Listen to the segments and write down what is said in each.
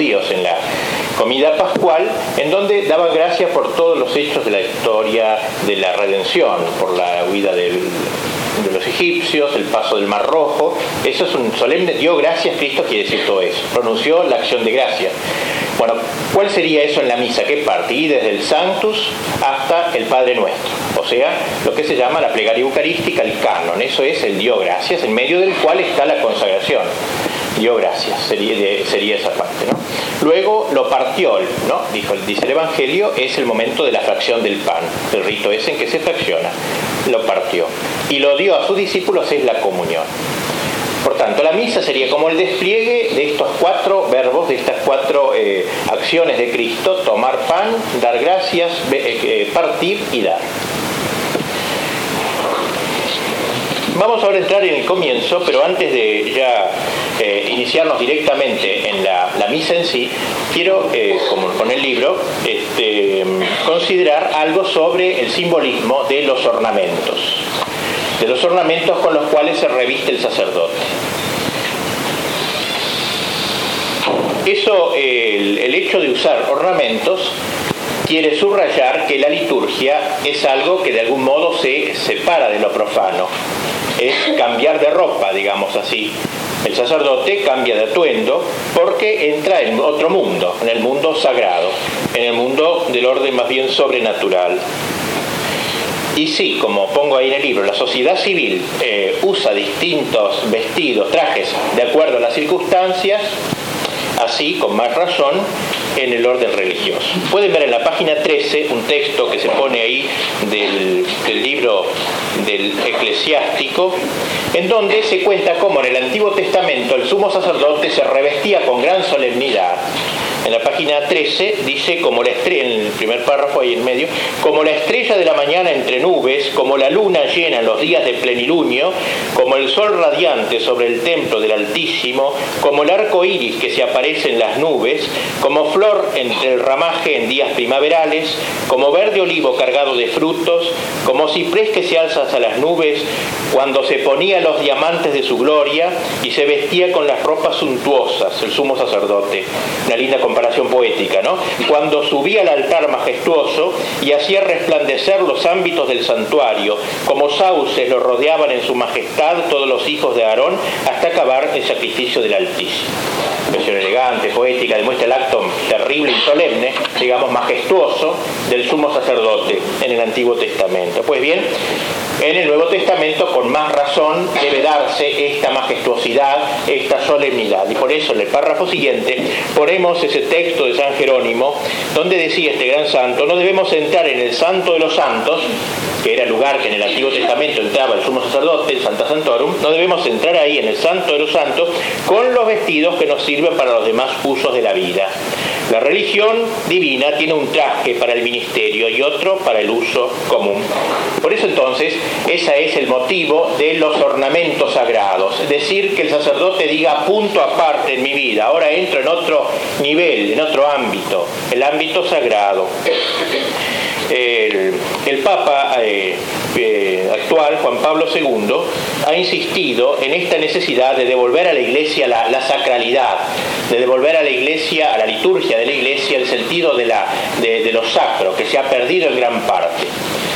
judíos en la comida pascual, en donde daban gracias por todos los hechos de la historia de la redención, por la huida de los egipcios, el paso del Mar Rojo. Eso es un solemne, dio gracias, Cristo quiere decir todo eso, pronunció la acción de gracias. Bueno, ¿cuál sería eso en la misa? ¿Qué parte? Y desde el Sanctus hasta el Padre Nuestro. O sea, lo que se llama la plegaria eucarística, el canon. Eso es el dio gracias, en medio del cual está la consagración. Dio gracias, sería, sería esa parte. ¿no? Luego lo partió, ¿no? Dijo, dice el Evangelio, es el momento de la fracción del pan. El rito es en que se fracciona. Lo partió. Y lo dio a sus discípulos es la comunión. Por tanto, la misa sería como el despliegue de estos cuatro verbos, de estas cuatro eh, acciones de Cristo, tomar pan, dar gracias, eh, eh, partir y dar. Vamos ahora a entrar en el comienzo, pero antes de ya iniciarnos directamente en la, misa en sí, quiero, como con el libro, este, considerar algo sobre el simbolismo de los ornamentos de los ornamentos con los cuales se reviste el sacerdote. Eso, el, hecho de usar ornamentos quiere subrayar que la liturgia es algo que de algún modo se separa de lo profano. Es cambiar de ropa, digamos así. El sacerdote cambia de atuendo porque entra en otro mundo, en el mundo sagrado, en el mundo del orden más bien sobrenatural. Y sí, como pongo ahí en el libro, la sociedad civil eh, usa distintos vestidos, trajes, de acuerdo a las circunstancias, así, con más razón, en el orden religioso. Pueden ver en la página 13 un texto que se pone ahí del, del libro del eclesiástico, en donde se cuenta cómo en el Antiguo Testamento el sumo sacerdote se revestía con gran solemnidad en la página 13 dice, como la estrella, en el primer párrafo ahí en medio, como la estrella de la mañana entre nubes, como la luna llena en los días de plenilunio, como el sol radiante sobre el templo del Altísimo, como el arco iris que se aparece en las nubes, como flor entre el ramaje en días primaverales, como verde olivo cargado de frutos, como ciprés que se alza a las nubes, cuando se ponía los diamantes de su gloria y se vestía con las ropas suntuosas, el sumo sacerdote. Una linda comparación poética, ¿no? Cuando subía al altar majestuoso y hacía resplandecer los ámbitos del santuario, como sauces lo rodeaban en su majestad todos los hijos de Aarón, hasta acabar el sacrificio del Altísimo. Versión elegante, poética, demuestra el acto terrible y solemne, digamos majestuoso, del sumo sacerdote en el Antiguo Testamento. Pues bien, en el Nuevo Testamento, con más razón, debe darse esta majestuosidad, esta solemnidad. Y por eso en el párrafo siguiente ponemos ese texto de San Jerónimo, donde decía este gran santo, no debemos entrar en el santo de los santos, que era el lugar que en el Antiguo Testamento entraba el sumo sacerdote, el Santa Santorum, no debemos entrar ahí en el santo de los santos con los vestidos que nos sirven para los demás usos de la vida. La religión divina tiene un traje para el ministerio y otro para el uso común. Por eso entonces, ese es el motivo de los ornamentos sagrados. Decir, que el sacerdote diga punto aparte en mi vida, ahora entro en otro nivel, en otro ámbito, el ámbito sagrado. El, Papa eh, eh, actual, Juan Pablo II, ha insistido en esta necesidad de devolver a la Iglesia la, sacralidad, de devolver a la Iglesia, a la liturgia de la Iglesia, el sentido de, la, de lo sacro, que se ha perdido en gran parte.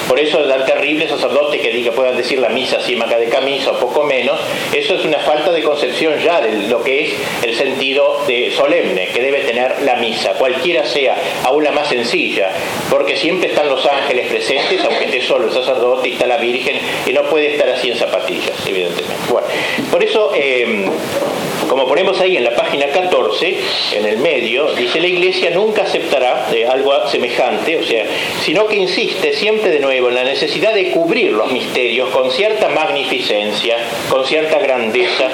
Por eso es tan terrible sacerdote que diga, puedan decir la misa así maca de camisa o poco menos. Eso es una falta de concepción ya de lo que es el sentido de solemne que debe tener la misa, cualquiera sea, aún la más sencilla, porque siempre están los ángeles presentes, aunque esté solo el sacerdote y está la Virgen, y no puede estar así en zapatillas, evidentemente. Bueno, por eso... Eh, como ponemos ahí en la página 14, en el medio, dice la Iglesia nunca aceptará eh, algo semejante, o sea, sino que insiste siempre de nuevo en la necesidad de cubrir los misterios con cierta magnificencia, con cierta grandeza.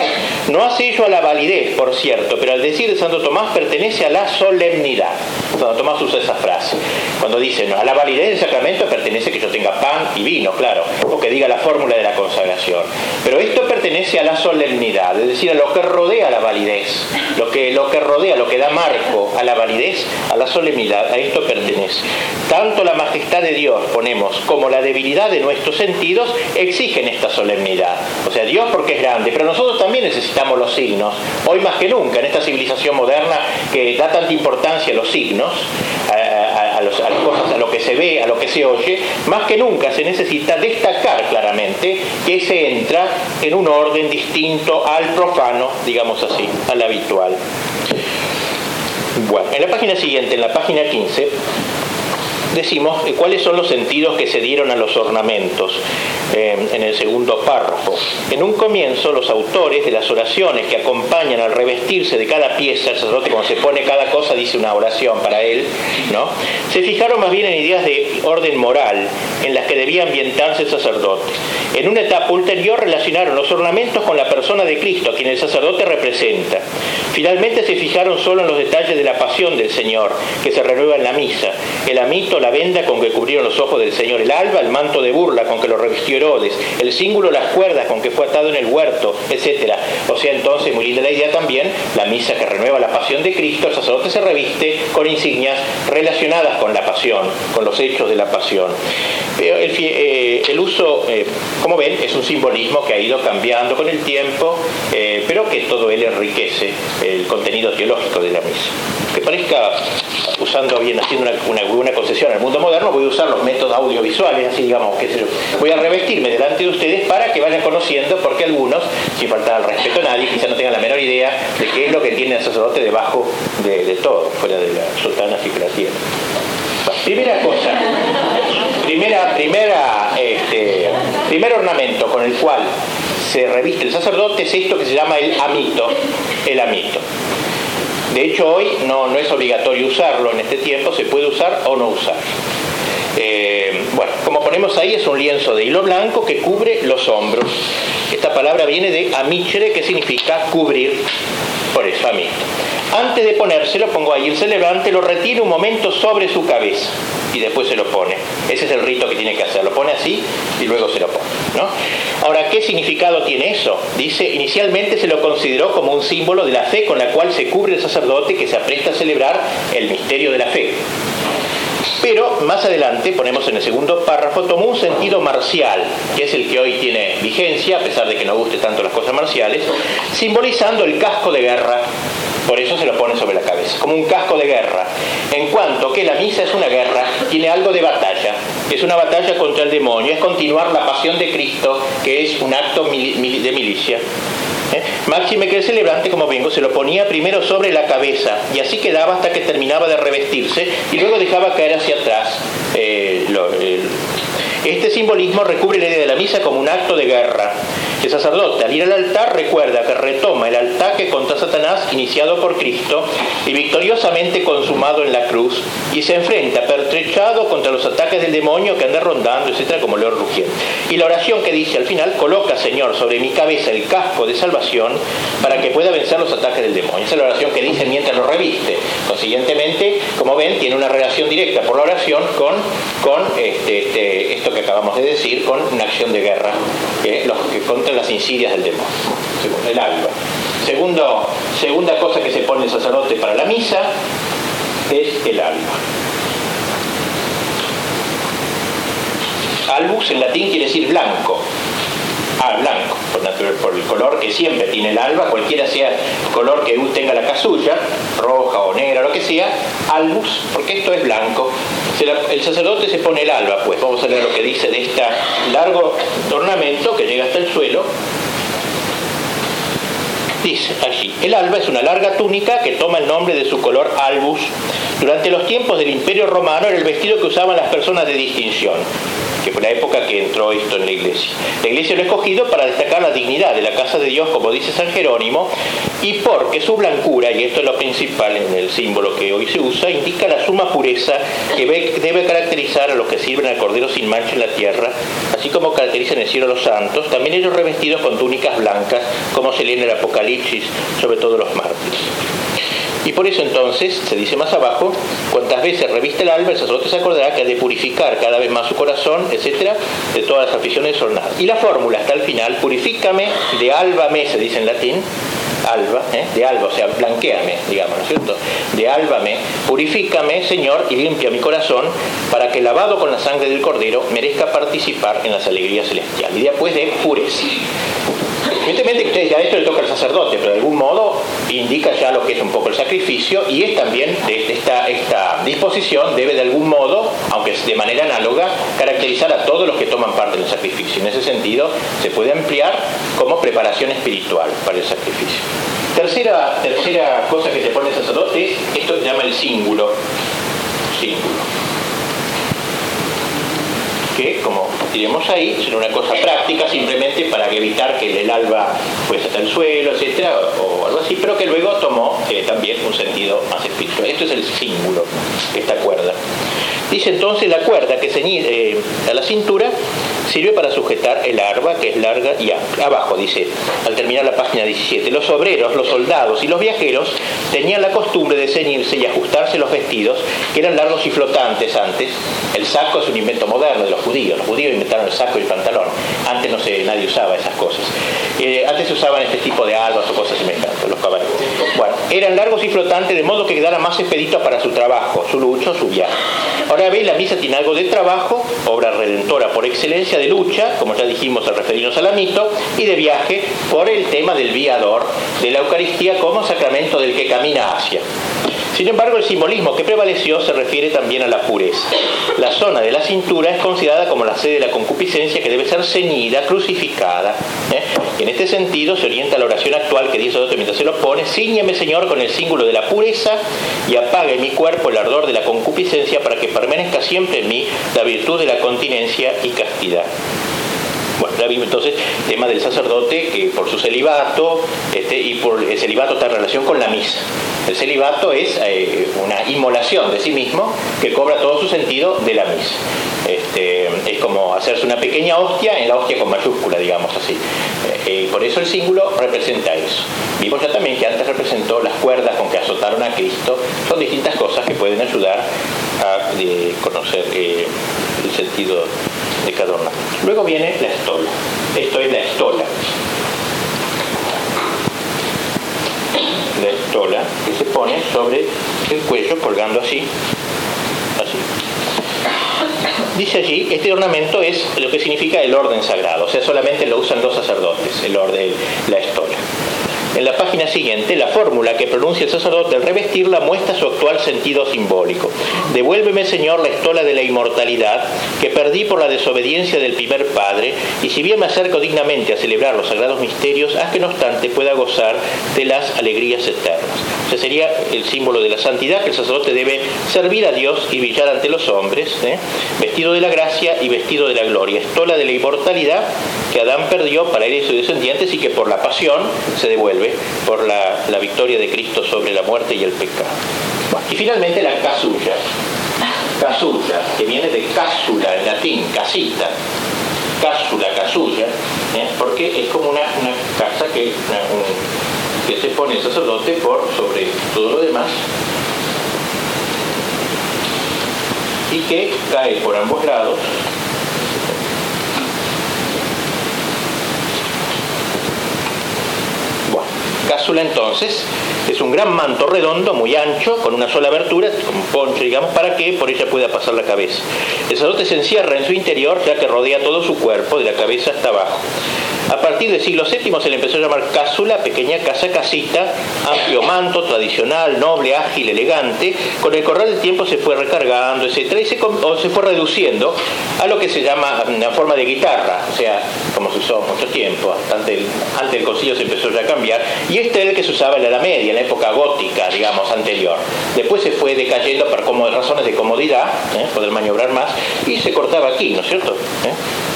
No hace ello a la validez, por cierto, pero al decir de Santo Tomás pertenece a la solemnidad. Cuando Tomás usa esa frase, cuando dice, no, a la validez del sacramento pertenece que yo tenga pan y vino, claro, o que diga la fórmula de la consagración. Pero esto pertenece a la solemnidad, es decir, a lo que rodea la validez, lo que, lo que rodea, lo que da marco a la validez, a la solemnidad, a esto pertenece. Tanto la majestad de Dios, ponemos, como la debilidad de nuestros sentidos exigen esta solemnidad. O sea, Dios porque es grande, pero nosotros también necesitamos los signos. Hoy más que nunca, en esta civilización moderna que da tanta importancia a los signos, a, las cosas, a lo que se ve, a lo que se oye, más que nunca se necesita destacar claramente que se entra en un orden distinto al profano, digamos así, al habitual. Bueno, en la página siguiente, en la página 15, decimos eh, cuáles son los sentidos que se dieron a los ornamentos eh, en el segundo párrafo. En un comienzo, los autores de las oraciones que acompañan al revestirse de cada pieza, el sacerdote cuando se pone cada cosa dice una oración para él, ¿no? se fijaron más bien en ideas de orden moral en las que debía ambientarse el sacerdote. En una etapa ulterior relacionaron los ornamentos con la persona de Cristo, a quien el sacerdote representa. Finalmente se fijaron solo en los detalles de la pasión del Señor, que se renueva en la misa, el amito la venda con que cubrieron los ojos del Señor, el alba, el manto de burla con que lo revistió Herodes, el símbolo, las cuerdas con que fue atado en el huerto, etc. O sea, entonces, muy linda la idea también, la misa que renueva la pasión de Cristo, el sacerdote se reviste con insignias relacionadas con la pasión, con los hechos de la pasión. El, eh, el uso, eh, como ven, es un simbolismo que ha ido cambiando con el tiempo, eh, pero que todo él enriquece el contenido teológico de la misa. Que parezca, usando bien, haciendo una, una, una concesión en el mundo moderno, voy a usar los métodos audiovisuales, así digamos, que voy a revestirme delante de ustedes para que vayan conociendo, porque algunos, sin faltar al respeto a nadie, quizá no tengan la menor idea de qué es lo que tiene el sacerdote debajo de, todo, fuera de la sultana y la tierra. Primera cosa, primera, primera, este, primer ornamento con el cual se reviste el sacerdote es esto que se llama el amito, el amito. De hecho, hoy no, no es obligatorio usarlo en este tiempo, se puede usar o no usar. Eh, bueno, como ponemos ahí, es un lienzo de hilo blanco que cubre los hombros. Esta palabra viene de amichere, que significa cubrir, por eso amito. Antes de ponérselo, pongo ahí el celebrante, lo retira un momento sobre su cabeza y después se lo pone. Ese es el rito que tiene que hacer. Lo pone así y luego se lo pone. ¿no? Ahora, ¿qué significado tiene eso? Dice, inicialmente se lo consideró como un símbolo de la fe con la cual se cubre el sacerdote que se apresta a celebrar el misterio de la fe. Pero más adelante, ponemos en el segundo párrafo, tomó un sentido marcial, que es el que hoy tiene vigencia, a pesar de que no guste tanto las cosas marciales, simbolizando el casco de guerra por eso se lo pone sobre la cabeza, como un casco de guerra. En cuanto que la misa es una guerra, tiene algo de batalla. Es una batalla contra el demonio, es continuar la pasión de Cristo, que es un acto de milicia. ¿Eh? Máxime que el celebrante, como vengo, se lo ponía primero sobre la cabeza y así quedaba hasta que terminaba de revestirse y luego dejaba caer hacia atrás eh, este simbolismo recubre la idea de la misa como un acto de guerra. El sacerdote al ir al altar recuerda que retoma el ataque contra Satanás iniciado por Cristo y victoriosamente consumado en la cruz y se enfrenta pertrechado contra los ataques del demonio que anda rondando, etcétera, como león rugiente. Y la oración que dice al final, coloca, Señor, sobre mi cabeza el casco de salvación para que pueda vencer los ataques del demonio. Esa es la oración que dice mientras lo reviste. Consiguientemente, como ven, tiene una relación directa por la oración con, con este, este, esto que acabamos de decir, con una acción de guerra los, que contra las insidias del demonio. el alba. Segundo, segunda cosa que se pone el sacerdote para la misa es el alba. Albus en latín quiere decir blanco. Ah, blanco, por, el color que siempre tiene el alba, cualquiera sea el color que tenga la casulla, roja o negra, lo que sea, albus, porque esto es blanco. El sacerdote se pone el alba, pues vamos a leer lo que dice de este largo ornamento que llega hasta el suelo. Dice allí, el alba es una larga túnica que toma el nombre de su color albus. Durante los tiempos del Imperio Romano era el vestido que usaban las personas de distinción que fue la época que entró esto en la iglesia. La iglesia lo ha escogido para destacar la dignidad de la casa de Dios, como dice San Jerónimo, y porque su blancura, y esto es lo principal en el símbolo que hoy se usa, indica la suma pureza que debe caracterizar a los que sirven al Cordero sin mancha en la tierra, así como caracterizan el cielo a los santos, también ellos revestidos con túnicas blancas, como se lee en el Apocalipsis, sobre todo los mártires. Y por eso entonces, se dice más abajo, cuantas veces reviste el alba, el sacerdote se acordará que ha de purificar cada vez más su corazón, etcétera, de todas las aficiones desordenadas. Y la fórmula hasta el final, purifícame de alba me, se dice en latín, alba, ¿eh? de alba, o sea, blanqueame, digamos, ¿no es cierto? De álbame, purifícame, Señor, y limpia mi corazón, para que lavado con la sangre del Cordero merezca participar en las alegrías celestiales. Y después de pureza. Evidentemente que ustedes ya esto le toca al sacerdote, pero de algún modo indica ya lo que es un poco el sacrificio y es también de esta, esta disposición debe de algún modo, aunque de manera análoga, caracterizar a todos los que toman parte del sacrificio. En ese sentido se puede ampliar como preparación espiritual para el sacrificio. Tercera, tercera cosa que se pone el sacerdote es esto se llama el símbolo. Símbolo que, como diremos ahí, es una cosa práctica simplemente para evitar que el alba fuese hasta el suelo, etcétera, o, algo así, pero que luego tomó eh, también un sentido más espiritual. Esto es el símbolo, esta cuerda. Dice entonces la cuerda que ceñía eh, a la cintura sirve para sujetar el arma que es larga y amplia. Abajo dice, al terminar la página 17, los obreros, los soldados y los viajeros tenían la costumbre de ceñirse y ajustarse los vestidos que eran largos y flotantes antes. El saco es un invento moderno de los judíos. Los judíos inventaron el saco y el pantalón. Antes no se, nadie usaba esas cosas. Eh, antes se usaban este tipo de albas o cosas semejantes, los caballeros. Bueno, eran largos y flotantes de modo que quedara más expedito para su trabajo, su lucha o su viaje. Veis, la misa tiene algo de trabajo, obra redentora por excelencia, de lucha, como ya dijimos al referirnos al mito, y de viaje por el tema del viador de la Eucaristía como sacramento del que camina hacia. Sin embargo, el simbolismo que prevaleció se refiere también a la pureza. La zona de la cintura es considerada como la sede de la concupiscencia que debe ser ceñida, crucificada. ¿eh? En este sentido se orienta la oración actual que dice otro mientras se lo pone, ciñeme Señor con el símbolo de la pureza y apague en mi cuerpo el ardor de la concupiscencia para que permanezca siempre en mí la virtud de la continencia y castidad. Bueno, ya vimos entonces el tema del sacerdote que por su celibato este, y por el celibato está en relación con la misa. El celibato es eh, una inmolación de sí mismo que cobra todo su sentido de la misa. Este, es como hacerse una pequeña hostia en la hostia con mayúscula, digamos así. Eh, por eso el símbolo representa eso. Vimos ya también que antes representó las cuerdas con que azotaron a Cristo. Son distintas cosas que pueden ayudar a conocer eh, el sentido de cada una. Luego viene la estola. Esto es la estola. La estola que se pone sobre el cuello colgando así. Así. Dice allí, este ornamento es lo que significa el orden sagrado, o sea, solamente lo usan los sacerdotes, el orden, la estola. En la página siguiente, la fórmula que pronuncia el sacerdote al revestirla muestra su actual sentido simbólico. Devuélveme, Señor, la estola de la inmortalidad que perdí por la desobediencia del primer Padre, y si bien me acerco dignamente a celebrar los sagrados misterios, haz que no obstante pueda gozar de las alegrías eternas. O sea, sería el símbolo de la santidad que el sacerdote debe servir a Dios y brillar ante los hombres, ¿eh? vestido de la gracia y vestido de la gloria. Estola de la inmortalidad que Adán perdió para él y sus descendientes y que por la pasión se devuelve por la, victoria de Cristo sobre la muerte y el pecado. y finalmente la casulla. Casulla, que viene de cásula en latín, casita. Cásula, casulla, ¿eh? porque es como una, casa que, que se pone el sacerdote por sobre todo lo demás y que cae por ambos lados cápsula entonces es un gran manto redondo, muy ancho, con una sola abertura, como un poncho, digamos, para que por ella pueda pasar la cabeza. El sacerdote se encierra en su interior, ya que rodea todo su cuerpo, de la cabeza hasta abajo. A partir del siglo VII se le empezó a llamar cápsula, pequeña casa casita, amplio manto, tradicional, noble, ágil, elegante. Con el correr del tiempo se fue recargando, etc. Y se, se fue reduciendo a lo que se llama una forma de guitarra, o sea, como se usó mucho tiempo, antes, antes del concilio se empezó ya a cambiar. Este era el que se usaba en la Edad Media, en la época gótica, digamos, anterior. Después se fue decayendo por razones de comodidad, ¿eh? poder maniobrar más, y se cortaba aquí, ¿no es cierto? ¿Eh?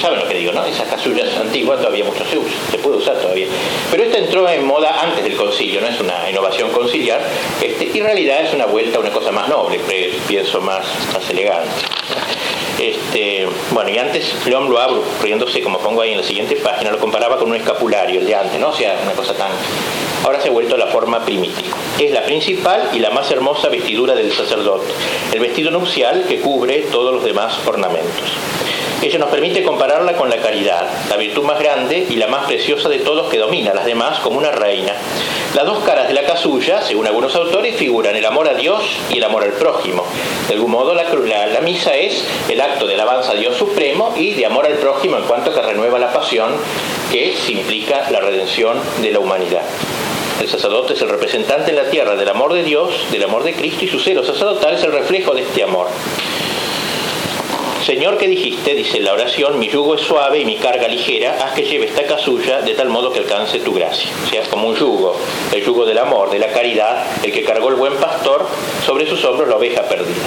¿Saben lo que digo, no? Esas casullas antiguas todavía mucho se usa, se puede usar todavía. Pero esta entró en moda antes del concilio, no es una innovación conciliar, este, y en realidad es una vuelta a una cosa más noble, pienso más, más elegante. Este, bueno, y antes León lo abro, riéndose, como pongo ahí en la siguiente página, lo comparaba con un escapulario, el de antes, ¿no? O sea, una cosa tan ahora se ha vuelto la forma primitiva. Es la principal y la más hermosa vestidura del sacerdote, el vestido nupcial que cubre todos los demás ornamentos. Ello nos permite compararla con la caridad, la virtud más grande y la más preciosa de todos que domina a las demás como una reina. Las dos caras de la casulla, según algunos autores, figuran el amor a Dios y el amor al prójimo. De algún modo, la, la, misa es el acto de alabanza a Dios supremo y de amor al prójimo en cuanto que renueva la pasión que implica la redención de la humanidad. El sacerdote es el representante en la tierra del amor de Dios, del amor de Cristo y su celo sacerdotal es el reflejo de este amor. Señor que dijiste, dice la oración, mi yugo es suave y mi carga ligera, haz que lleve esta casulla de tal modo que alcance tu gracia. O sea, como un yugo, el yugo del amor, de la caridad, el que cargó el buen pastor sobre sus hombros la oveja perdida.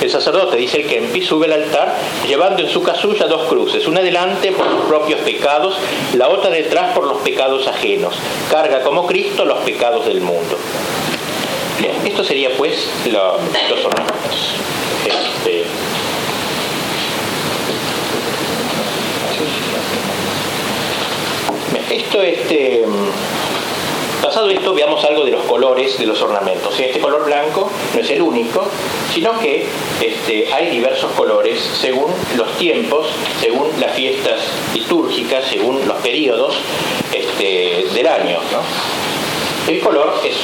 El sacerdote, dice el Kempi, sube al altar llevando en su casulla dos cruces, una delante por sus propios pecados, la otra detrás por los pecados ajenos. Carga como Cristo los pecados del mundo. Bien, esto sería pues los ornamentos. Esto, este, pasado esto, veamos algo de los colores de los ornamentos. Este color blanco no es el único, sino que este, hay diversos colores según los tiempos, según las fiestas litúrgicas, según los periodos este, del año. El color es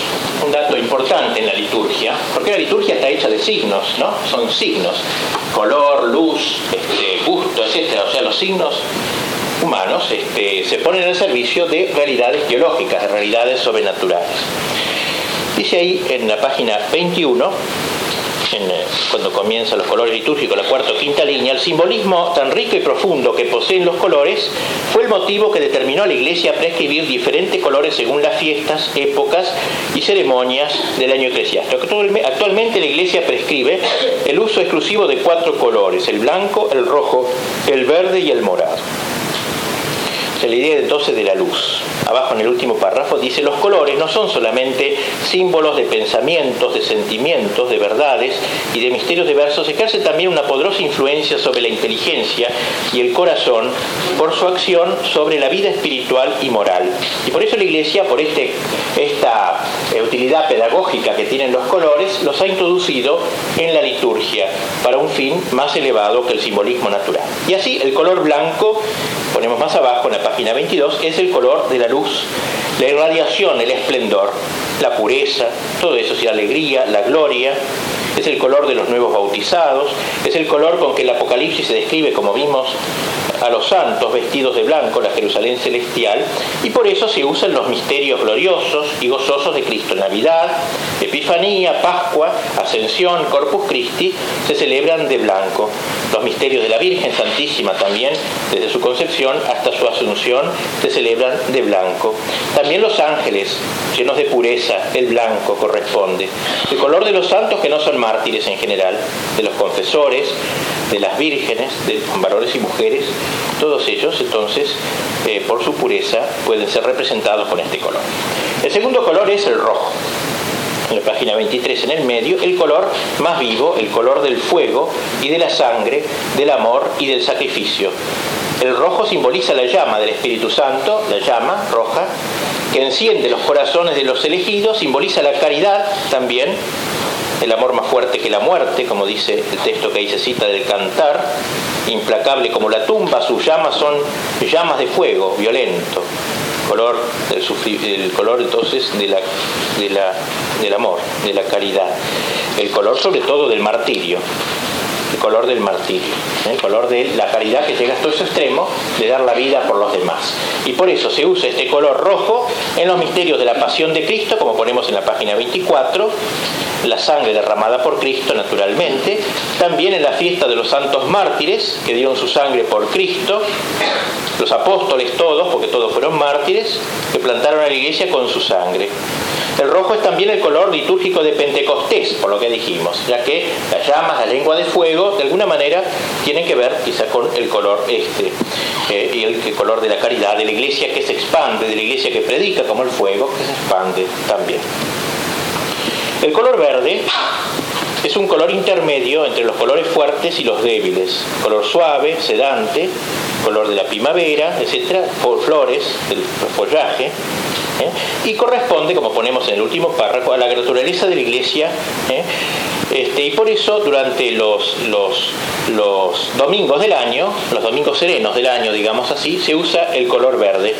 un dato importante en la liturgia, porque la liturgia está hecha de signos, ¿no? Son signos, color, luz, este, gusto, etc. O sea, los signos humanos este, se ponen al servicio de realidades teológicas, de realidades sobrenaturales. Dice ahí en la página 21, eh, cuando comienzan los colores litúrgicos, la cuarta o quinta línea, el simbolismo tan rico y profundo que poseen los colores fue el motivo que determinó a la Iglesia a prescribir diferentes colores según las fiestas, épocas y ceremonias del año eclesiástico. Actualmente la Iglesia prescribe el uso exclusivo de cuatro colores, el blanco, el rojo, el verde y el morado la idea entonces de la luz. Abajo en el último párrafo dice, los colores no son solamente símbolos de pensamientos, de sentimientos, de verdades y de misterios diversos, ejerce también una poderosa influencia sobre la inteligencia y el corazón por su acción sobre la vida espiritual y moral. Y por eso la Iglesia, por este, esta eh, utilidad pedagógica que tienen los colores, los ha introducido en la liturgia para un fin más elevado que el simbolismo natural. Y así el color blanco, ponemos más abajo en la página 22, es el color de la luz, la irradiación, el esplendor, la pureza, todo eso, la alegría, la gloria, es el color de los nuevos bautizados, es el color con que el Apocalipsis se describe, como vimos, a los santos vestidos de blanco, la Jerusalén celestial, y por eso se usan los misterios gloriosos y gozosos de Cristo. Navidad, Epifanía, Pascua, Ascensión, Corpus Christi, se celebran de blanco. Los misterios de la Virgen Santísima también, desde su concepción hasta su asunción, se celebran de blanco. También los ángeles, llenos de pureza, el blanco corresponde. El color de los santos que no son mártires en general, de los confesores, de las vírgenes, de varones y mujeres, todos ellos entonces, eh, por su pureza, pueden ser representados con este color. El segundo color es el rojo. En la página 23 en el medio, el color más vivo, el color del fuego y de la sangre, del amor y del sacrificio. El rojo simboliza la llama del Espíritu Santo, la llama roja, que enciende los corazones de los elegidos, simboliza la caridad también, el amor más fuerte que la muerte, como dice el texto que ahí se cita del cantar, implacable como la tumba, sus llamas son llamas de fuego, violento, color, el, color entonces de la, del amor, de la caridad, el color sobre todo del martirio, el color del martirio, ¿eh? el color de la caridad que llega hasta ese extremo de dar la vida por los demás. Y por eso se usa este color rojo en los misterios de la pasión de Cristo, como ponemos en la página 24, la sangre derramada por Cristo naturalmente, también en la fiesta de los santos mártires que dieron su sangre por Cristo, los apóstoles todos, porque todos fueron mártires, que plantaron a la iglesia con su sangre. El rojo es también el color litúrgico de Pentecostés, por lo que dijimos, ya que las llamas, la lengua de fuego, de alguna manera tienen que ver quizá con el color este, eh, y el, color de la caridad, de la iglesia que se expande, de la iglesia que predica como el fuego, que se expande también. El color verde es un color intermedio entre los colores fuertes y los débiles. Color suave, sedante, color de la primavera, etcétera, flores, el follaje, ¿eh? y corresponde, como ponemos en el último párrafo, a la naturaleza de la iglesia. ¿eh? Este, y por eso durante los, los, los, domingos del año, los domingos serenos del año, digamos así, se usa el color verde,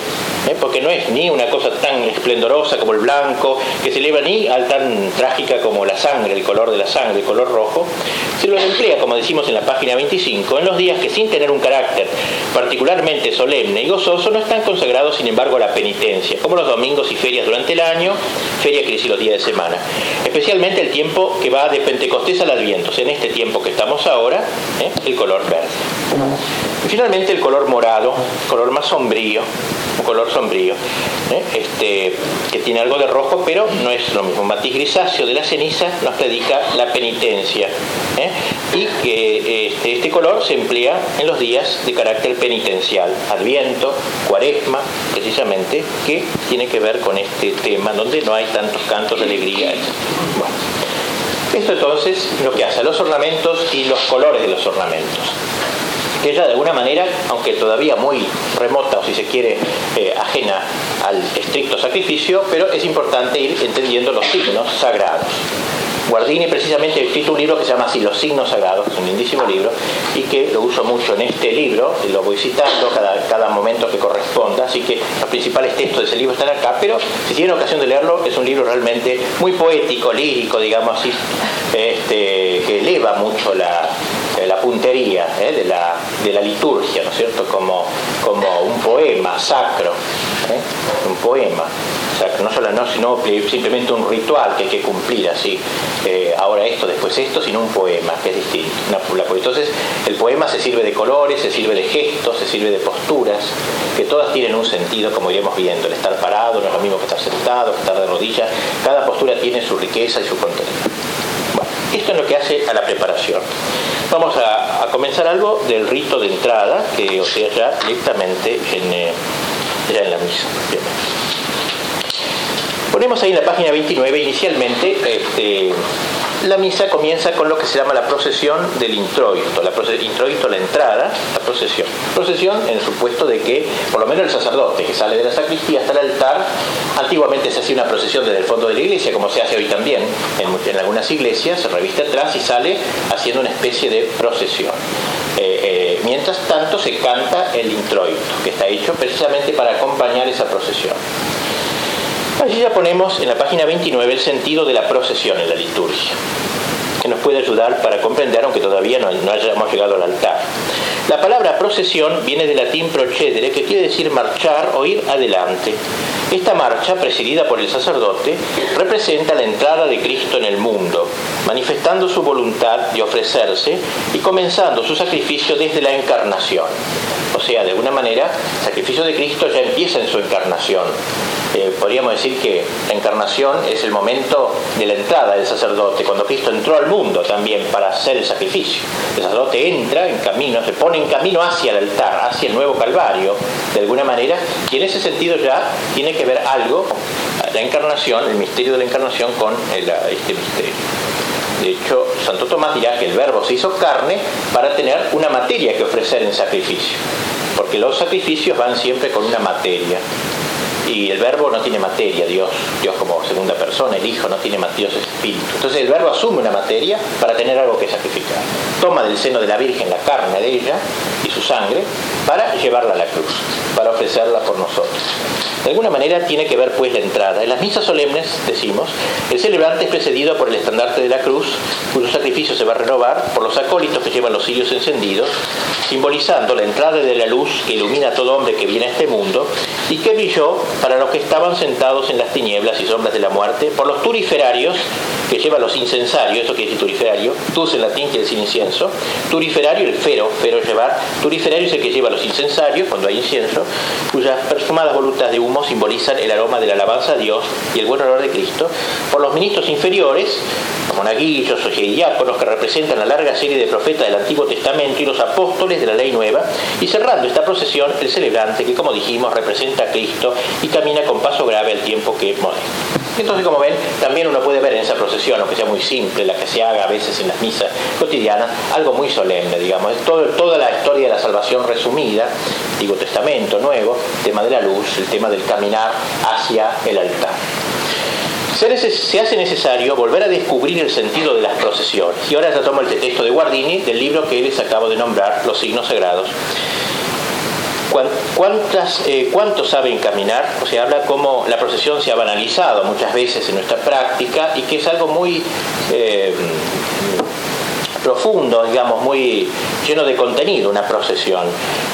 ¿eh? porque no es ni una cosa tan esplendorosa como el blanco, que se eleva ni al tan trágica como la sangre, el color de la sangre, el color rojo, se lo emplea, como decimos en la página 25, en los días que sin tener un carácter particularmente solemne y gozoso no están consagrados, sin embargo, a la penitencia, como los domingos y ferias durante el año, feria que y los días de semana. Especialmente el tiempo que va de Pentecostés al Adviento, en este tiempo que estamos ahora, ¿eh? el color verde. Y finalmente el color morado, color más sombrío, un color sombrío, ¿eh? este, que tiene algo de rojo, pero no es lo mismo. Matiz grisáceo de la ceniza nos predica la penitencia. ¿eh? Y que este, este, color se emplea en los días de carácter penitencial, Adviento, Cuaresma, precisamente, que tiene que ver con este tema, donde no hay tantos cantos de alegría. Esto entonces lo que hace a los ornamentos y los colores de los ornamentos que ella de alguna manera, aunque todavía muy remota o si se quiere eh, ajena al estricto sacrificio, pero es importante ir entendiendo los signos sagrados. Guardini precisamente escrito un libro que se llama así, Los signos sagrados, es un lindísimo libro, y que lo uso mucho en este libro, y lo voy citando cada, cada momento que corresponda, así que los principales textos de ese libro están acá, pero si tienen ocasión de leerlo, es un libro realmente muy poético, lírico, digamos así, este, que eleva mucho la, la puntería ¿eh? de, la, de, la, liturgia, ¿no es cierto? Como, como un poema sacro, ¿eh? un poema, no solo no, sino simplemente un ritual que hay que cumplir así, eh, ahora esto, después esto, sino un poema, que es distinto. entonces, el poema se sirve de colores, se sirve de gestos, se sirve de posturas, que todas tienen un sentido, como iremos viendo. El estar parado no es lo mismo que estar sentado, estar de rodillas, cada postura tiene su riqueza y su contenido. Esto es lo que hace a la preparación. Vamos a, comenzar algo del rito de entrada, que o ya directamente en, eh, en la misa. Ponemos ahí en la página 29 inicialmente este, la misa comienza con lo que se llama la procesión del introito, la introito la entrada, la procesión. Procesión en el supuesto de que por lo menos el sacerdote que sale de la sacristía hasta el altar, antiguamente se hacía una procesión desde el fondo de la iglesia, como se hace hoy también en, algunas iglesias, se reviste atrás y sale haciendo una especie de procesión. Eh, eh, mientras tanto se canta el introito, que está hecho precisamente para acompañar esa procesión. Allí ya ponemos en la página 29 el sentido de la procesión en la liturgia, que nos puede ayudar para comprender, aunque todavía no, hayamos llegado al altar. La palabra procesión viene del latín procedere, que quiere decir marchar o ir adelante. Esta marcha, presidida por el sacerdote, representa la entrada de Cristo en el mundo, manifestando su voluntad de ofrecerse y comenzando su sacrificio desde la encarnación. Sea, de alguna manera, el sacrificio de Cristo ya empieza en su encarnación. Eh, podríamos decir que la encarnación es el momento de la entrada del sacerdote, cuando Cristo entró al mundo también para hacer el sacrificio. El sacerdote entra en camino, se pone en camino hacia el altar, hacia el nuevo Calvario, de alguna manera, y en ese sentido ya tiene que ver algo, la encarnación, el misterio de la encarnación con este misterio. De hecho, Santo Tomás dirá que el verbo se hizo carne para tener una materia que ofrecer en sacrificio, porque los sacrificios van siempre con una materia y el verbo no tiene materia, Dios, Dios como segunda persona, el Hijo no tiene Dios es espíritu. Entonces el verbo asume una materia para tener algo que sacrificar. Toma del seno de la Virgen la carne de ella y su sangre para llevarla a la cruz, para ofrecerla por nosotros. De alguna manera tiene que ver pues la entrada. En las misas solemnes, decimos, el celebrante es precedido por el estandarte de la cruz, cuyo sacrificio se va a renovar por los acólitos que llevan los cirios encendidos, simbolizando la entrada de la luz que ilumina a todo hombre que viene a este mundo y que brilló para los que estaban sentados en las tinieblas y sombras de la muerte, por los turiferarios que llevan los incensarios, eso quiere decir turiferario, tus en latín quiere decir incienso, turiferario el fero, fero llevar, turiferario es el que lleva los incensarios cuando hay incienso, cuyas perfumadas volutas de humo simbolizan el aroma de la alabanza a Dios y el buen olor de Cristo, por los ministros inferiores, monaguillos o diáconos que representan la larga serie de profetas del Antiguo Testamento y los apóstoles de la ley nueva, y cerrando esta procesión el celebrante que como dijimos representa a Cristo y camina con paso grave al tiempo que molesta. Entonces, como ven, también uno puede ver en esa procesión, aunque sea muy simple, la que se haga a veces en las misas cotidianas, algo muy solemne, digamos. Es toda la historia de la salvación resumida, Antiguo Testamento, Nuevo, tema de la luz, el tema del caminar hacia el altar. Se, hace necesario volver a descubrir el sentido de las procesiones. Y ahora ya tomo el texto de Guardini del libro que les acabo de nombrar, Los signos sagrados. ¿Cuántas, eh, ¿Cuántos saben caminar? O sea, habla cómo la procesión se ha banalizado muchas veces en nuestra práctica y que es algo muy eh, profundo, digamos, muy lleno de contenido, una procesión.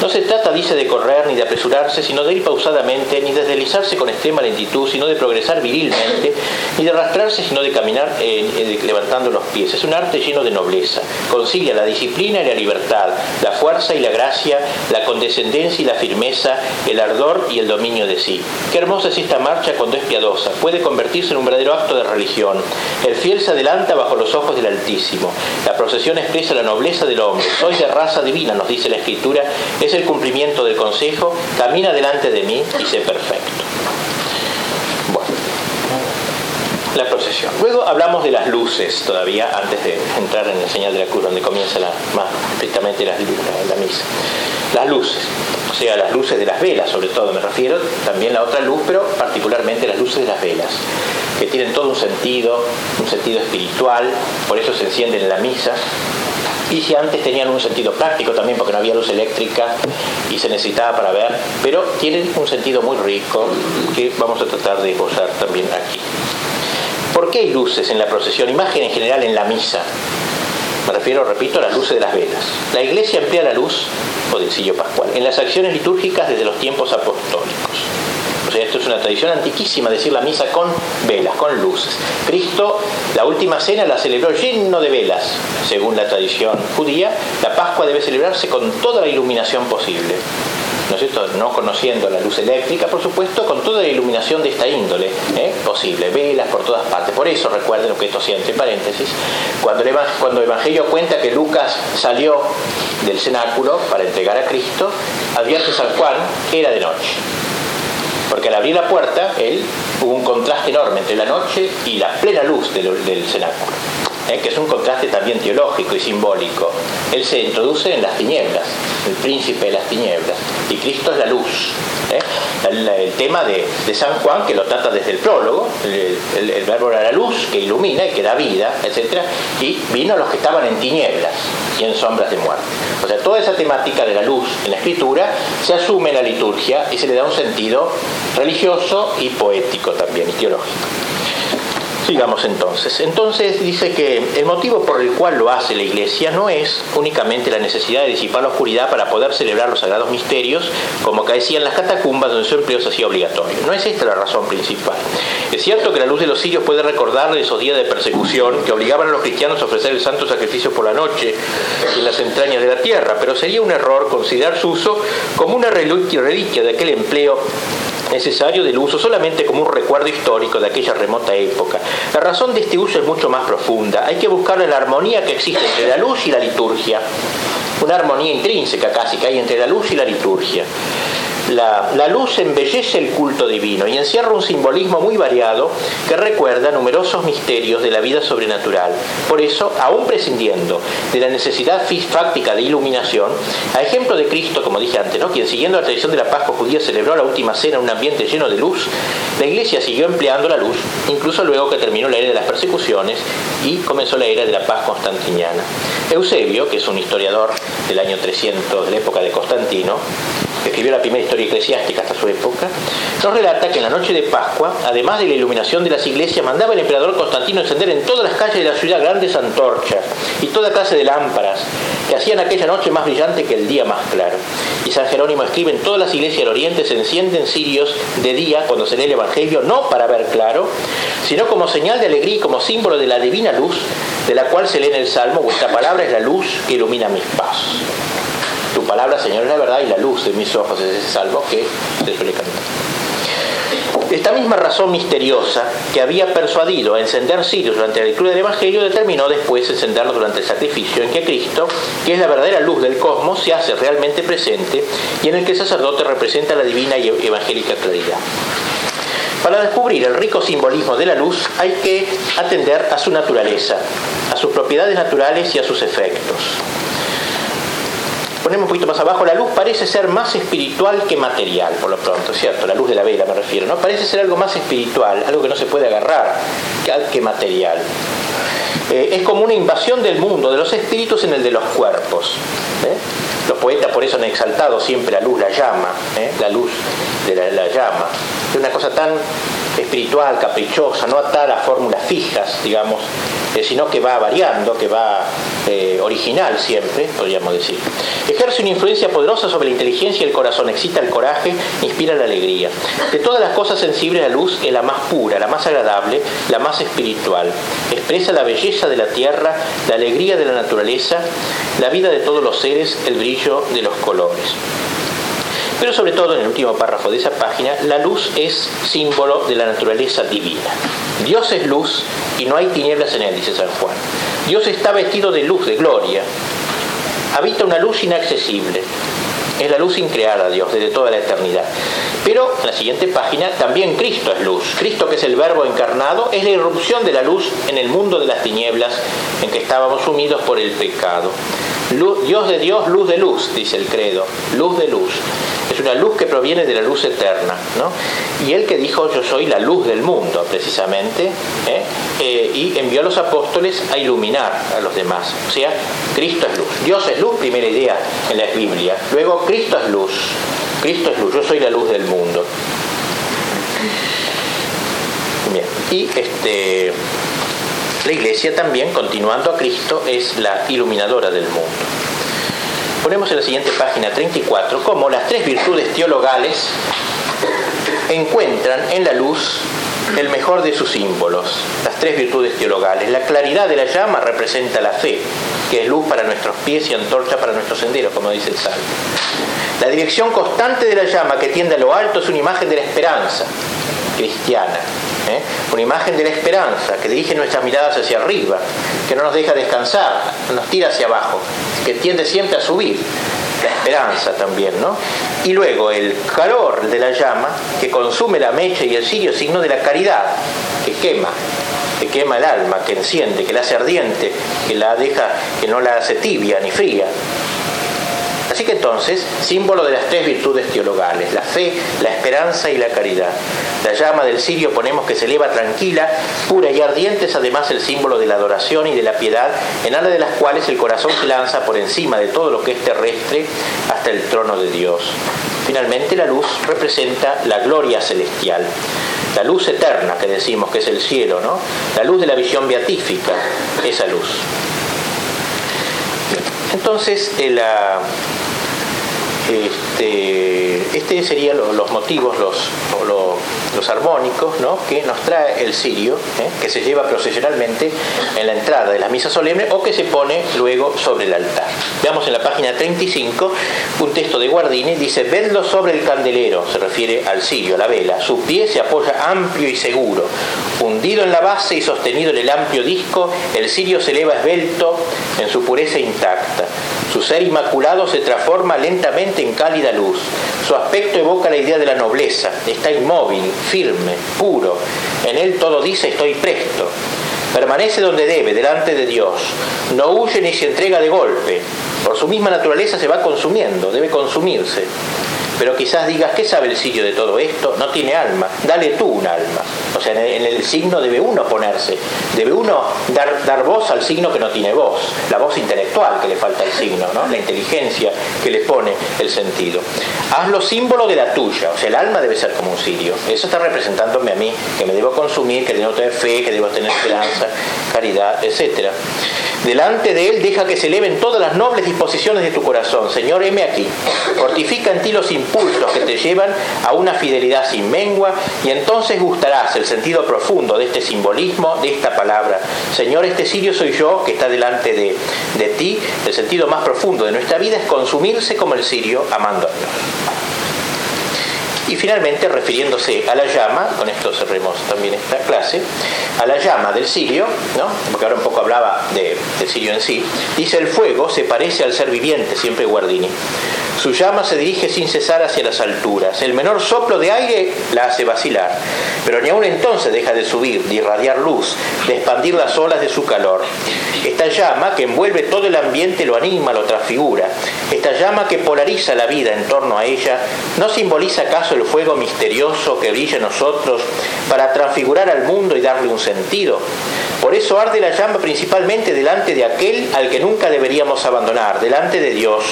No se trata, dice, de correr ni de apresurarse, sino de ir pausadamente, ni de deslizarse con extrema lentitud, sino de progresar virilmente, ni de arrastrarse, sino de caminar eh, levantando los pies. Es un arte lleno de nobleza. Concilia la disciplina y la libertad, la fuerza y la gracia, la condescendencia y la firmeza, el ardor y el dominio de sí. Qué hermosa es esta marcha cuando es piadosa. Puede convertirse en un verdadero acto de religión. El fiel se adelanta bajo los ojos del Altísimo. La procesión expresa la nobleza del hombre. Soy de raza divina, nos dice la Escritura. Es el cumplimiento del consejo. Camina delante de mí y sé perfecto. La procesión. Luego hablamos de las luces todavía, antes de entrar en el señal de la cruz, donde comienza más estrictamente la, misa. Las luces, o sea, las luces de las velas, sobre todo me refiero, también la otra luz, pero particularmente las luces de las velas que tienen todo un sentido, un sentido espiritual, por eso se encienden en la misa. Y si antes tenían un sentido práctico también, porque no había luz eléctrica y se necesitaba para ver, pero tienen un sentido muy rico que vamos a tratar de esbozar también aquí. ¿Por qué hay luces en la procesión? Imagen en general en la misa. Me refiero, repito, a las luces de las velas. La iglesia emplea la luz, o del sillo pascual, en las acciones litúrgicas desde los tiempos apostólicos esto es una tradición antiquísima, decir la misa con velas, con luces. Cristo, la última cena la celebró lleno de velas, según la tradición judía. La Pascua debe celebrarse con toda la iluminación posible. ¿No? No conociendo la luz eléctrica, por supuesto, con toda la iluminación de esta índole ¿eh? posible, velas por todas partes. Por eso recuerden que esto sea entre paréntesis, cuando el, cuando el Evangelio cuenta que Lucas salió del cenáculo para entregar a Cristo, advierte San Juan que era de noche. Porque al abrir la puerta, él hubo un contraste enorme entre la noche y la plena luz del, del cenáculo. ¿Eh? que es un contraste también teológico y simbólico. Él se introduce en las tinieblas, el príncipe de las tinieblas, y Cristo es la luz. ¿eh? El, tema de, San Juan, que lo trata desde el prólogo, el, verbo era la luz que ilumina y que da vida, etc. Y vino a los que estaban en tinieblas y en sombras de muerte. O sea, toda esa temática de la luz en la escritura se asume en la liturgia y se le da un sentido religioso y poético también, y teológico. Sigamos entonces. Entonces dice que el motivo por el cual lo hace la Iglesia no es únicamente la necesidad de disipar la oscuridad para poder celebrar los sagrados misterios, como caecían las catacumbas donde su empleo se hacía obligatorio. No es esta la razón principal. Es cierto que la luz de los sirios puede recordarle esos días de persecución que obligaban a los cristianos a ofrecer el santo sacrificio por la noche en las entrañas de la tierra, pero sería un error considerar su uso como una reliquia de aquel empleo necesario del uso solamente como un recuerdo histórico de aquella remota época. La razón de este uso es mucho más profunda. Hay que buscar la armonía que existe entre la luz y la liturgia. Una armonía intrínseca casi que hay entre la luz y la liturgia. La, luz embellece el culto divino y encierra un simbolismo muy variado que recuerda numerosos misterios de la vida sobrenatural. Por eso, aún prescindiendo de la necesidad fáctica de iluminación, a ejemplo de Cristo, como dije antes, ¿no? quien siguiendo la tradición de la Pascua judía celebró la última cena en un ambiente lleno de luz, la Iglesia siguió empleando la luz, incluso luego que terminó la era de las persecuciones y comenzó la era de la paz constantiniana. Eusebio, que es un historiador del año 300 de la época de Constantino, escribió la primera historia eclesiástica hasta su época, nos relata que en la noche de Pascua, además de la iluminación de las iglesias, mandaba el emperador Constantino encender en todas las calles de la ciudad grandes antorchas y toda clase de lámparas que hacían aquella noche más brillante que el día más claro. Y San Jerónimo escribe, en todas las iglesias del Oriente se encienden cirios de día cuando se lee el Evangelio, no para ver claro, sino como señal de alegría y como símbolo de la divina luz de la cual se lee en el Salmo, vuestra palabra es la luz que ilumina mis pasos. Palabra, Señor, es la verdad y la luz de mis ojos, es ese salvo que se suele cantar. Esta misma razón misteriosa que había persuadido a encender cirios durante la lectura del Evangelio determinó después encenderlos durante el sacrificio en que Cristo, que es la verdadera luz del cosmos, se hace realmente presente y en el que el sacerdote representa la divina y evangélica claridad. Para descubrir el rico simbolismo de la luz hay que atender a su naturaleza, a sus propiedades naturales y a sus efectos. Ponemos un poquito más abajo, la luz parece ser más espiritual que material, por lo pronto, ¿cierto? La luz de la vela me refiero, ¿no? Parece ser algo más espiritual, algo que no se puede agarrar que material. Eh, es como una invasión del mundo, de los espíritus en el de los cuerpos. ¿eh? Los poetas por eso han exaltado siempre la luz, la llama, ¿eh? la luz de la, llama. Es una cosa tan espiritual, caprichosa, no atada a fórmulas fijas, digamos, eh, sino que va variando, que va eh, original siempre, podríamos decir. Ejerce una influencia poderosa sobre la inteligencia y el corazón, excita el coraje, inspira la alegría. De todas las cosas sensibles, la luz es la más pura, la más agradable, la más espiritual. Expresa la belleza de la tierra, la alegría de la naturaleza, la vida de todos los seres, el brillo de los colores. Pero sobre todo en el último párrafo de esa página, la luz es símbolo de la naturaleza divina. Dios es luz y no hay tinieblas en él, dice San Juan. Dios está vestido de luz, de gloria. Habita una luz inaccesible. Es la luz increada, Dios, desde toda la eternidad. Pero en la siguiente página también Cristo es luz. Cristo, que es el Verbo encarnado, es la irrupción de la luz en el mundo de las tinieblas en que estábamos sumidos por el pecado. Dios de Dios, luz de luz, dice el credo, luz de luz. Es una luz que proviene de la luz eterna. ¿no? Y él que dijo, yo soy la luz del mundo, precisamente, ¿eh? Eh, y envió a los apóstoles a iluminar a los demás. O sea, Cristo es luz. Dios es luz, primera idea en la Biblia. Luego, Cristo es luz. Cristo es luz, yo soy la luz del mundo. Bien, y este la iglesia también, continuando a Cristo, es la iluminadora del mundo. Ponemos en la siguiente página 34 cómo las tres virtudes teologales encuentran en la luz el mejor de sus símbolos, las tres virtudes teologales. La claridad de la llama representa la fe, que es luz para nuestros pies y antorcha para nuestros senderos, como dice el Salmo. La dirección constante de la llama que tiende a lo alto es una imagen de la esperanza cristiana. ¿Eh? una imagen de la esperanza que dirige nuestras miradas hacia arriba, que no nos deja descansar, nos tira hacia abajo, que tiende siempre a subir. La esperanza también, ¿no? Y luego el calor de la llama que consume la mecha y el cirio, signo de la caridad, que quema, que quema el alma, que enciende, que la hace ardiente, que la deja, que no la hace tibia ni fría. Así que entonces, símbolo de las tres virtudes teologales, la fe, la esperanza y la caridad. La llama del cirio ponemos que se eleva tranquila, pura y ardiente, es además el símbolo de la adoración y de la piedad, en alas de las cuales el corazón se lanza por encima de todo lo que es terrestre hasta el trono de Dios. Finalmente la luz representa la gloria celestial, la luz eterna que decimos que es el cielo, ¿no? La luz de la visión beatífica, esa luz. Entonces, la, este, este serían los motivos, los, los, armónicos que nos trae el sirio, ¿eh? que se lleva procesionalmente en la entrada de la misa solemne o que se pone luego sobre el altar. Veamos en la página 35 un texto de Guardini, dice, vedlo sobre el candelero, se refiere al sirio, a la vela, su pie se apoya amplio y seguro, hundido en la base y sostenido en el amplio disco, el sirio se eleva esbelto en su pureza intacta. Su ser inmaculado se transforma lentamente en cálida luz. Su aspecto evoca la idea de la nobleza. Está inmóvil, firme, puro. En él todo dice estoy presto. Permanece donde debe, delante de Dios. No huye ni se entrega de golpe. Por su misma naturaleza se va consumiendo, debe consumirse. Pero quizás digas, ¿qué sabe el sitio de todo esto? No tiene alma. Dale tú un alma. O sea, en el signo debe uno ponerse. Debe uno dar, voz al signo que no tiene voz. La voz intelectual que le falta al signo, ¿no? La inteligencia que le pone el sentido. Hazlo símbolo de la tuya. O sea, el alma debe ser como un sirio. Eso está representándome a mí, que me debo consumir, que debo tener fe, que debo tener esperanza, caridad, etc. Delante de él deja que se eleven todas las nobles disposiciones de tu corazón. Señor, heme aquí. Fortifica en ti los impulsos que te llevan a una fidelidad sin mengua y entonces gustarás el sentido profundo de este simbolismo, de esta palabra. Señor, este sirio soy yo que está delante de, de ti. El sentido más profundo de nuestra vida es consumirse como el sirio amando a Dios. Y finalmente, refiriéndose a la llama, con esto cerremos también esta clase, a la llama del sirio, ¿no? porque ahora un poco hablaba de, del sirio en sí, dice el fuego se parece al ser viviente, siempre Guardini. Su llama se dirige sin cesar hacia las alturas. El menor soplo de aire la hace vacilar, pero ni aun entonces deja de subir, de irradiar luz, de expandir las olas de su calor. Esta llama que envuelve todo el ambiente lo anima, lo transfigura. Esta llama que polariza la vida en torno a ella, ¿no simboliza acaso el fuego misterioso que brilla en nosotros para transfigurar al mundo y darle un sentido? Por eso arde la llama principalmente delante de aquel al que nunca deberíamos abandonar, delante de Dios.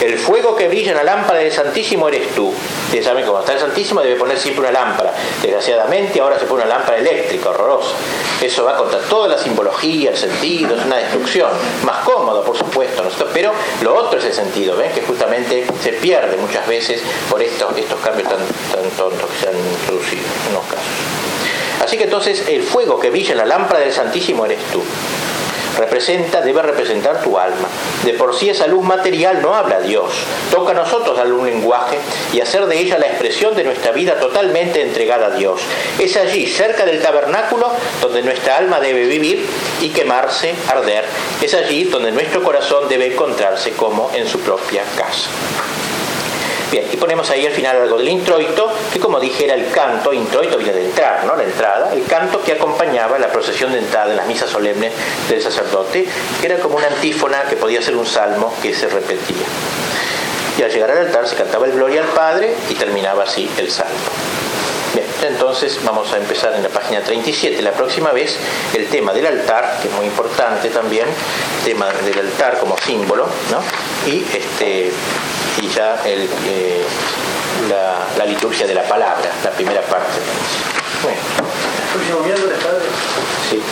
El fuego que brilla en la lámpara del Santísimo eres tú. Ustedes saben que cuando está el Santísimo debe poner siempre una lámpara. Desgraciadamente ahora se pone una lámpara eléctrica, horrorosa. Eso va contra toda la simbología, el sentido, es una destrucción. Más cómodo, por supuesto, pero lo otro es el sentido, ¿ven? que justamente se pierde muchas veces por estos, cambios tan, tan tontos que se han introducido en unos casos. Así que entonces el fuego que brilla en la lámpara del Santísimo eres tú representa, debe representar tu alma. De por sí esa luz material no habla a Dios. Toca a nosotros darle un lenguaje y hacer de ella la expresión de nuestra vida totalmente entregada a Dios. Es allí, cerca del tabernáculo, donde nuestra alma debe vivir y quemarse, arder. Es allí donde nuestro corazón debe encontrarse como en su propia casa. Bien, y ponemos ahí al final algo del introito, que como dije era el canto, introito viene de entrar, ¿no? La entrada, el canto que acompañaba la procesión de entrada en las misas solemnes del sacerdote, que era como una antífona que podía ser un salmo que se repetía. Y al llegar al altar se cantaba el Gloria al Padre y terminaba así el salmo. Bien, entonces vamos a empezar en la página 37. La próxima vez el tema del altar, que es muy importante también, tema del altar como símbolo, ¿no? Y este y ya el, eh, la, la, liturgia de la palabra, la primera parte. Bueno. ¿El próximo miércoles, padre? Sí.